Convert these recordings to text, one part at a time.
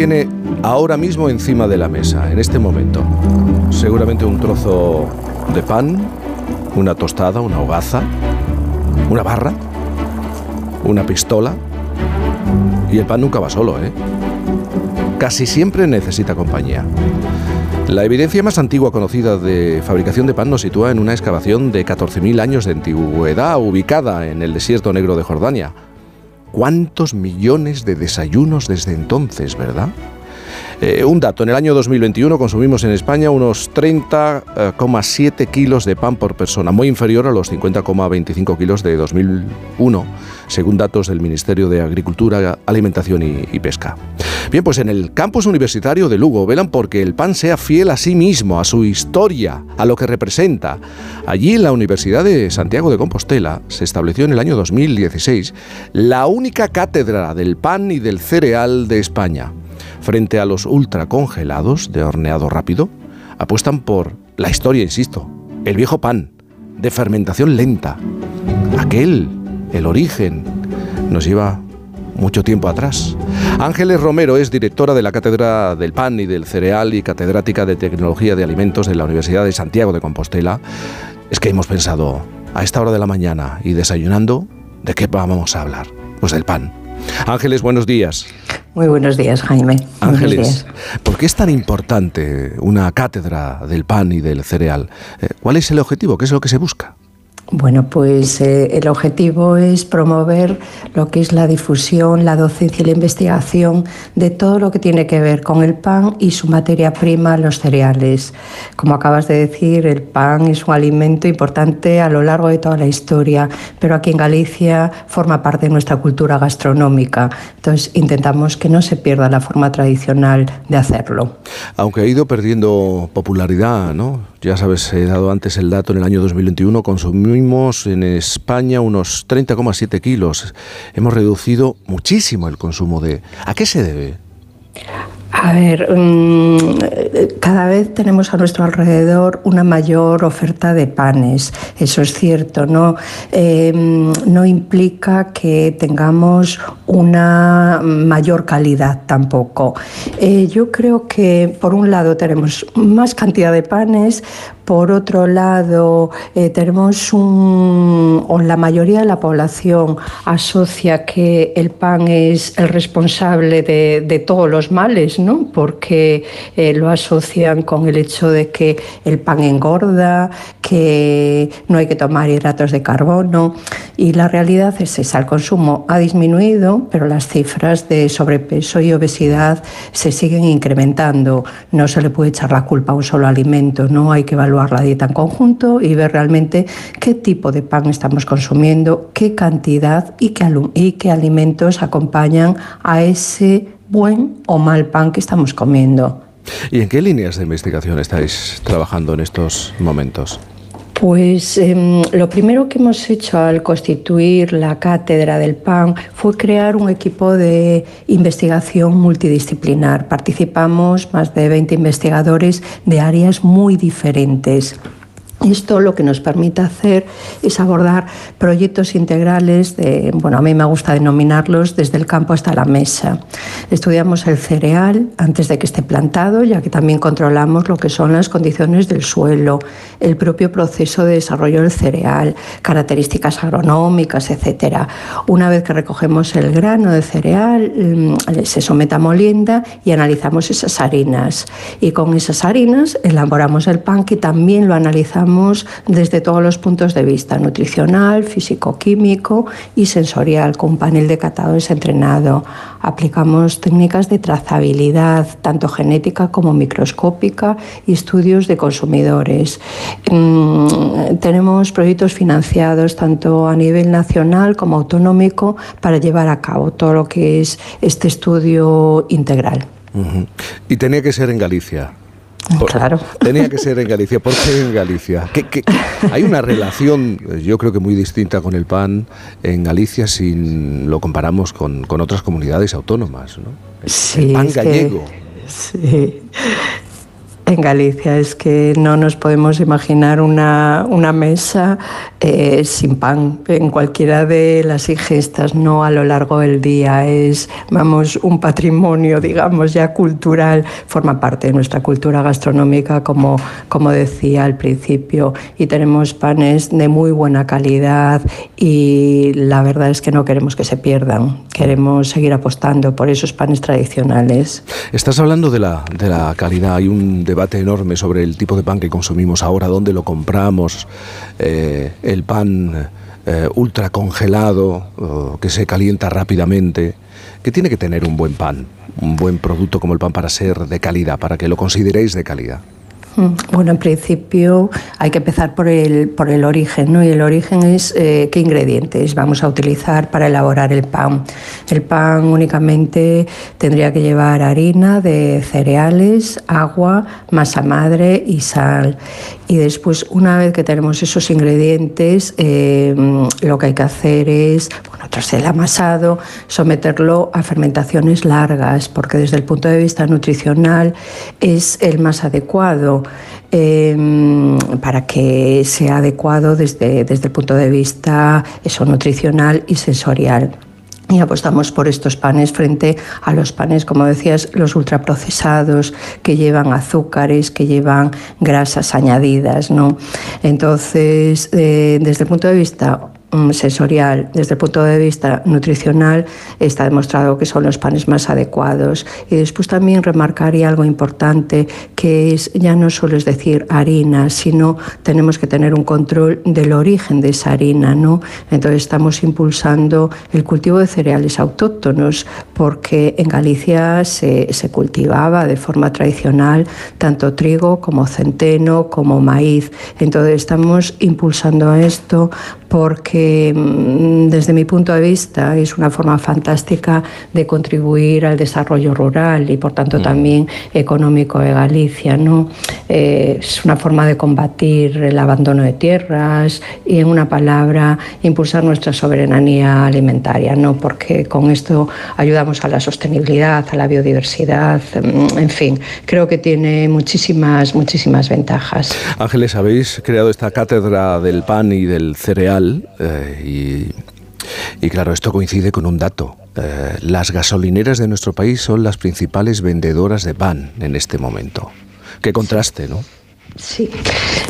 tiene ahora mismo encima de la mesa, en este momento? Seguramente un trozo de pan, una tostada, una hogaza, una barra, una pistola. Y el pan nunca va solo, ¿eh? Casi siempre necesita compañía. La evidencia más antigua conocida de fabricación de pan nos sitúa en una excavación de 14.000 años de antigüedad ubicada en el desierto negro de Jordania. ¿Cuántos millones de desayunos desde entonces, verdad? Eh, un dato, en el año 2021 consumimos en España unos 30,7 eh, kilos de pan por persona, muy inferior a los 50,25 kilos de 2001, según datos del Ministerio de Agricultura, Alimentación y, Pesca. Bien, pues en el campus universitario de Lugo velan porque el pan sea fiel a sí mismo, a su historia, a lo que representa. Allí en la Universidad de Santiago de Compostela se estableció en el año 2016 la única cátedra del pan y del cereal de España frente a los ultracongelados de horneado rápido, apuestan por la historia, insisto, el viejo pan, de fermentación lenta. Aquel, el origen, nos lleva mucho tiempo atrás. Ángeles Romero es directora de la Cátedra del Pan y del Cereal y catedrática de Tecnología de Alimentos de la Universidad de Santiago de Compostela. Es que hemos pensado, a esta hora de la mañana y desayunando, ¿de qué vamos a hablar? Pues del pan. Ángeles, buenos días. Muy buenos días, Jaime. Ángeles, ¿por qué es tan importante una cátedra del pan y del cereal? Eh, ¿Cuál es el objetivo? ¿Qué es lo que se busca? Bueno, pues eh, el objetivo es promover lo que es la difusión, la docencia y la investigación de todo lo que tiene que ver con el pan y su materia prima, los cereales. Como acabas de decir, el pan es un alimento importante a lo largo de toda la historia, pero aquí en Galicia forma parte de nuestra cultura gastronómica. Entonces intentamos que no se pierda la forma tradicional de hacerlo. Aunque ha ido perdiendo popularidad, ¿no? Ya sabes, he dado antes el dato, en el año 2021 consumimos en España unos 30,7 kilos. Hemos reducido muchísimo el consumo de... ¿A qué se debe? A ver, mm, cada vez tenemos a nuestro alrededor una mayor oferta de panes, eso es cierto, no, em, no implica que tengamos una mayor calidad tampoco. Eh, yo creo que por un lado tenemos más cantidad de panes, por otro lado, eh, tenemos un, o la mayoría de la población asocia que el pan es el responsable de, todos los males, ¿no? Porque eh, lo asocian con el hecho de que el pan engorda, que no hay que tomar hidratos de carbono. Y la realidad es esa, el consumo ha disminuido, pero las cifras de sobrepeso y obesidad se siguen incrementando. No se le puede echar la culpa a un solo alimento, no hay que evaluar la dieta en conjunto y ver realmente qué tipo de pan estamos consumiendo, qué cantidad y qué, alimentos acompañan a ese buen o mal pan que estamos comiendo. ¿Y en qué líneas de investigación estáis trabajando en estos momentos? Pues em, lo primero que hemos hecho al constituir la cátedra del PAN fue crear un equipo de investigación multidisciplinar. Participamos más de 20 investigadores de áreas muy diferentes. Esto lo que nos permite hacer es abordar proyectos integrales de, bueno, a mí me gusta denominarlos desde el campo hasta la mesa. Estudiamos el cereal antes de que esté plantado, ya que también controlamos lo que son las condiciones del suelo, el propio proceso de desarrollo del cereal, características agronómicas, etc. Una vez que recogemos el grano de cereal, mm, se somete a molienda y analizamos esas harinas. Y con esas harinas elaboramos el pan que también lo analizamos desde todos los puntos de vista, nutricional, físico-químico y sensorial, con un panel de catadores entrenado. Aplicamos técnicas de trazabilidad, tanto genética como microscópica, y estudios de consumidores. Mm, tenemos proyectos financiados tanto a nivel nacional como autonómico para llevar a cabo todo lo que es este estudio integral. Y tenía que ser en Galicia. Claro. Tenía que ser en Galicia. ¿Por qué en Galicia? hay una relación, yo creo que muy distinta con el pan en Galicia si lo comparamos con, otras comunidades autónomas, ¿no? El, pan gallego. sí. En Galicia. Es que no nos podemos imaginar una, una mesa eh, sin pan en cualquiera de las ingestas, no a lo largo del día. Es, vamos, un patrimonio, digamos, ya cultural, forma parte de nuestra cultura gastronómica, como, como decía al principio. Y tenemos panes de muy buena calidad y la verdad es que no queremos que se pierdan. Queremos seguir apostando por esos panes tradicionales. Estás hablando de la, de la calidad. Hay un debate enorme sobre el tipo de pan que consumimos ahora, dónde lo compramos, eh, el pan eh, ultra congelado, que se calienta rápidamente, que tiene que tener un buen pan, un buen producto como el pan para ser de calidad, para que lo consideréis de calidad. Mm, bueno, en principio hay que empezar por el, por el origen, ¿no? Y el origen es eh, qué ingredientes vamos a utilizar para elaborar el pan. El pan únicamente tendría que llevar harina de cereales, agua, masa madre y sal. Y después, una vez que tenemos esos ingredientes, eh, lo que hay que hacer es, bueno, tras el amasado, someterlo a fermentaciones largas, porque desde el punto de vista nutricional es el más adecuado. Eh, para que sea adecuado desde, desde el punto de vista eso, nutricional y sensorial y apostamos por estos panes frente a los panes, como decías, los ultraprocesados que llevan azúcares, que llevan grasas añadidas, ¿no? Entonces, eh, desde el punto de vista sensorial, desde el punto de vista nutricional, está demostrado que son los panes más adecuados. Y después también remarcaría algo importante, que es ya no solo es decir harina, sino tenemos que tener un control del origen de esa harina, ¿no? Entonces estamos impulsando el cultivo de cereales autóctonos, porque en Galicia se, se cultivaba de forma tradicional tanto trigo como centeno, como maíz. Entonces estamos impulsando esto porque mm, desde mi punto de vista es una forma fantástica de contribuir al desarrollo rural y por tanto mm. también económico de Galicia. ¿no? Eh, es una forma de combatir el abandono de tierras y en una palabra impulsar nuestra soberanía alimentaria, ¿no? porque con esto ayudamos a la sostenibilidad, a la biodiversidad, mm, en fin, creo que tiene muchísimas, muchísimas ventajas. Ángeles, habéis creado esta cátedra del pan y del cereal eh, y, claro, esto coincide con un dato. Eh, las gasolineras de nuestro país son las principales vendedoras de pan en este momento. Qué contraste, ¿no? Sí,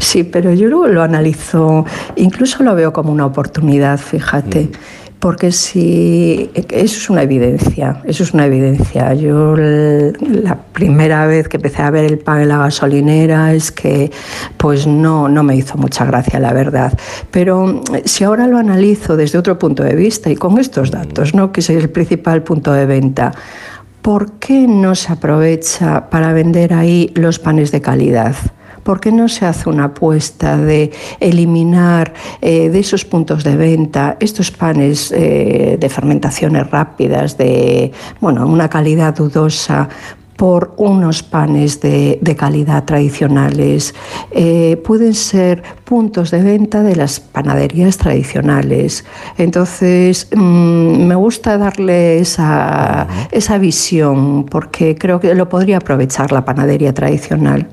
sí, pero yo luego lo analizo, incluso lo veo como una oportunidad, fíjate. Mm. Porque si eso es una evidencia, eso es una evidencia. Yo la primera vez que empecé a ver el pan en la gasolinera es que pues no, no me hizo mucha gracia, la verdad. Pero si ahora lo analizo desde otro punto de vista y con estos datos, ¿no? que es el principal punto de venta, ¿por qué no se aprovecha para vender ahí los panes de calidad? ¿Por qué no se hace una apuesta de eliminar eh, de esos puntos de venta estos panes eh, de fermentaciones rápidas, de bueno, una calidad dudosa, por unos panes de, calidad tradicionales. Eh, pueden ser puntos de venta de las panaderías tradicionales. Entonces, mm, me gusta darle esa, esa visión porque creo que lo podría aprovechar la panadería tradicional.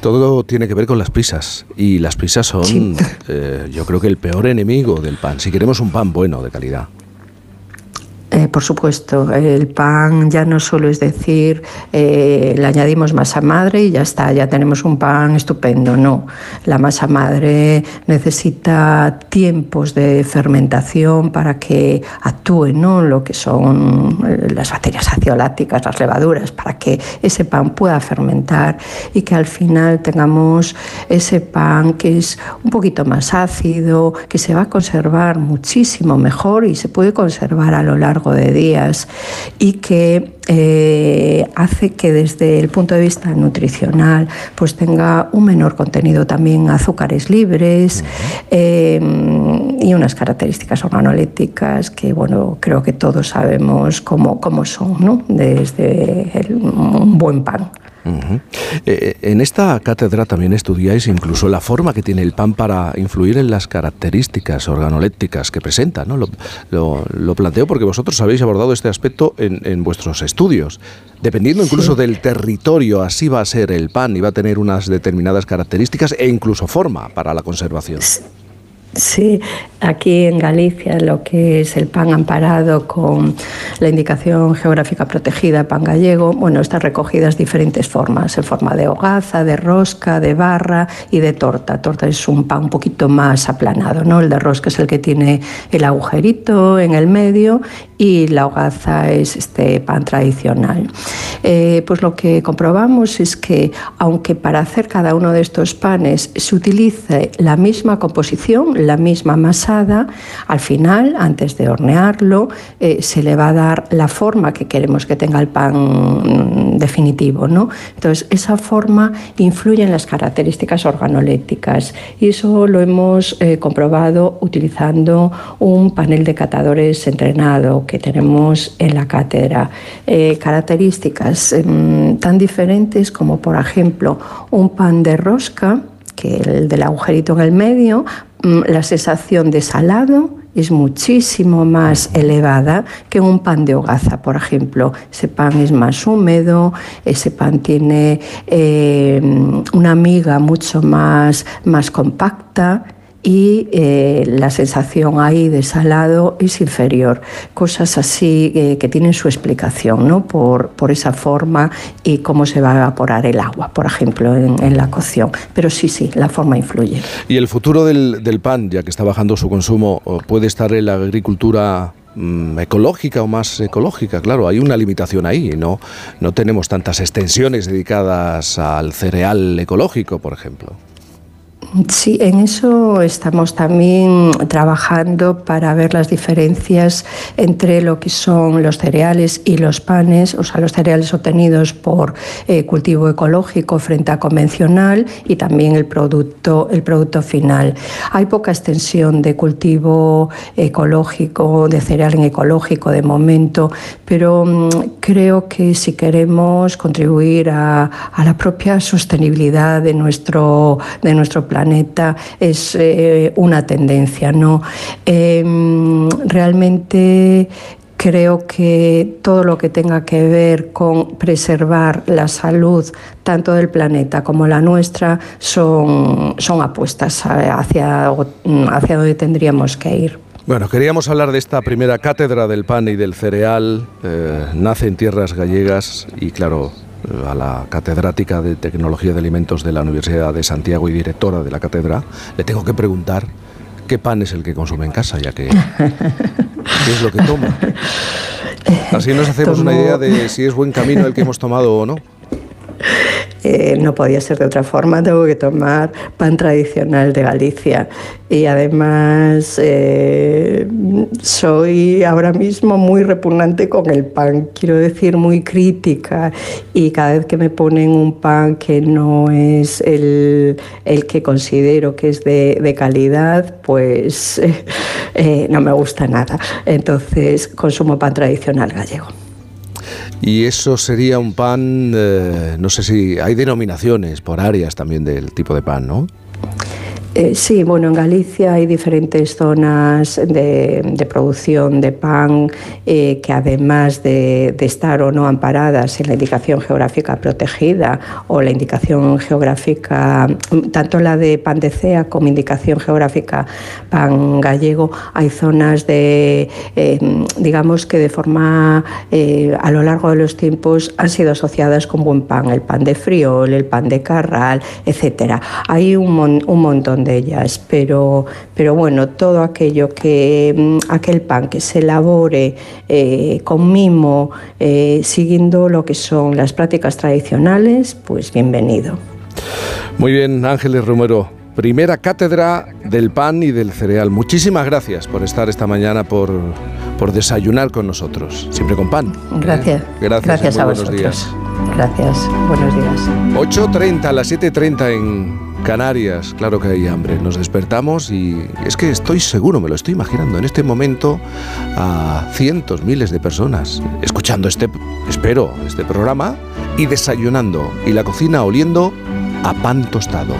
Todo tiene que ver con las prisas y las prisas son, eh, yo creo que el peor enemigo del pan. Si queremos un pan bueno, de calidad. Por supuesto, el pan ya no solo es decir, eh, le añadimos masa madre y ya está, ya tenemos un pan estupendo. No, la masa madre necesita tiempos de fermentación para que actúen ¿no? lo que son eh, las bacterias acioláticas, las levaduras, para que ese pan pueda fermentar y que al final tengamos ese pan que es un poquito más ácido, que se va a conservar muchísimo mejor y se puede conservar a lo largo de días y que eh, hace que desde el punto de vista nutricional pues tenga un menor contenido también azúcares libres eh, y unas características organolépticas que bueno creo que todos sabemos cómo, cómo son ¿no? desde un buen pan. Eh, en esta cátedra también estudiáis incluso la forma que tiene el pan para influir en las características organolépticas que presenta. ¿no? Lo, planteo porque vosotros habéis abordado este aspecto en, vuestros estudios. Dependiendo incluso del territorio, así va a ser el pan y va a tener unas determinadas características e incluso forma para la conservación. Sí, aquí en Galicia lo que es el pan amparado con la indicación geográfica protegida, pan gallego, bueno, está recogidas diferentes formas, en forma de hogaza, de rosca, de barra y de torta. Torta es un pan un poquito más aplanado, ¿no? El de rosca es el que tiene el agujerito en el medio y la hogaza es este pan tradicional. Eh, pues lo que comprobamos es que aunque para hacer cada uno de estos panes se utilice la misma composición, la misma masada, al final, antes de hornearlo, eh, se le va a dar la forma que queremos que tenga el pan definitivo. ¿no? Entonces, esa forma influye en las características organolépticas y eso lo hemos eh, comprobado utilizando un panel de catadores entrenado que tenemos en la cátedra. Eh, características em, tan diferentes como, por ejemplo, un pan de rosca, que el del agujerito en el medio, mm, la sensación de salado es muchísimo más elevada que un pan de hogaza, por ejemplo. Ese pan es más húmedo, ese pan tiene em, una miga mucho más, más compacta y eh, la sensación ahí de salado es inferior. Cosas así eh, que tienen su explicación ¿no? por, por, esa forma y cómo se va a evaporar el agua, por ejemplo, en, la cocción. Pero sí, sí, la forma influye. ¿Y el futuro del, del pan, ya que está bajando su consumo, puede estar en la agricultura mm, ecológica o más ecológica, claro, hay una limitación ahí, ¿no? No tenemos tantas extensiones dedicadas al cereal ecológico, por ejemplo. Sí, en eso estamos también trabajando para ver las diferencias entre lo que son los cereales y los panes, o sea, los cereales obtenidos por eh, cultivo ecológico frente a convencional y también el producto, el producto final. Hay poca extensión de cultivo ecológico, de cereal en ecológico de momento, pero mm, creo que si queremos contribuir a, la propia sostenibilidad de nuestro, de nuestro planeta es eh, una tendencia. ¿no? Em, realmente creo que todo lo que tenga que ver con preservar la salud tanto del planeta como la nuestra son, son apuestas hacia, hacia donde tendríamos que ir. Bueno, queríamos hablar de esta primera cátedra del pan y del cereal. Eh, nace en tierras gallegas y claro, a la catedrática de Tecnología de Alimentos de la Universidad de Santiago y directora de la cátedra, le tengo que preguntar qué pan es el que consume en casa, ya que qué es lo que toma. Así nos hacemos una idea de si es buen camino el que hemos tomado o no. Eh, no podía ser de otra forma, tengo que tomar pan tradicional de Galicia. Y además eh, soy ahora mismo muy repugnante con el pan, quiero decir muy crítica. Y cada vez que me ponen un pan que no es el, que considero que es de, calidad, pues eh, no me gusta nada. Entonces consumo pan tradicional gallego. Y eso sería un pan, eh, no sé si hay denominaciones por áreas también del tipo de pan, ¿no? Eh, sí, bueno, en Galicia hay diferentes zonas de, producción de pan eh, que además de, estar o no amparadas en la indicación geográfica protegida o la indicación geográfica, tanto la de pan de cea como indicación geográfica pan gallego, hay zonas de, em, digamos que de forma eh, a lo largo de los tiempos han sido asociadas con buen pan, el pan de friol, el pan de carral, etcétera. Hay un, un montón de ellas, pero, pero bueno, todo aquello que, mm, aquel pan que se elabore eh, con mimo, eh, siguiendo lo que son las prácticas tradicionales, pues bienvenido. Muy bien, Ángeles Romero, primera cátedra del pan y del cereal. Muchísimas gracias por estar esta mañana, por, por desayunar con nosotros, siempre con pan. Gracias. Gracias, gracias a buenos días. Gracias, buenos días. 8.30 a las 7.30 en Canarias, claro que hay hambre. Nos despertamos y es que estoy seguro, me lo estoy imaginando, en este momento a cientos, miles de personas escuchando este, espero, este programa y desayunando y la cocina oliendo a pan tostado.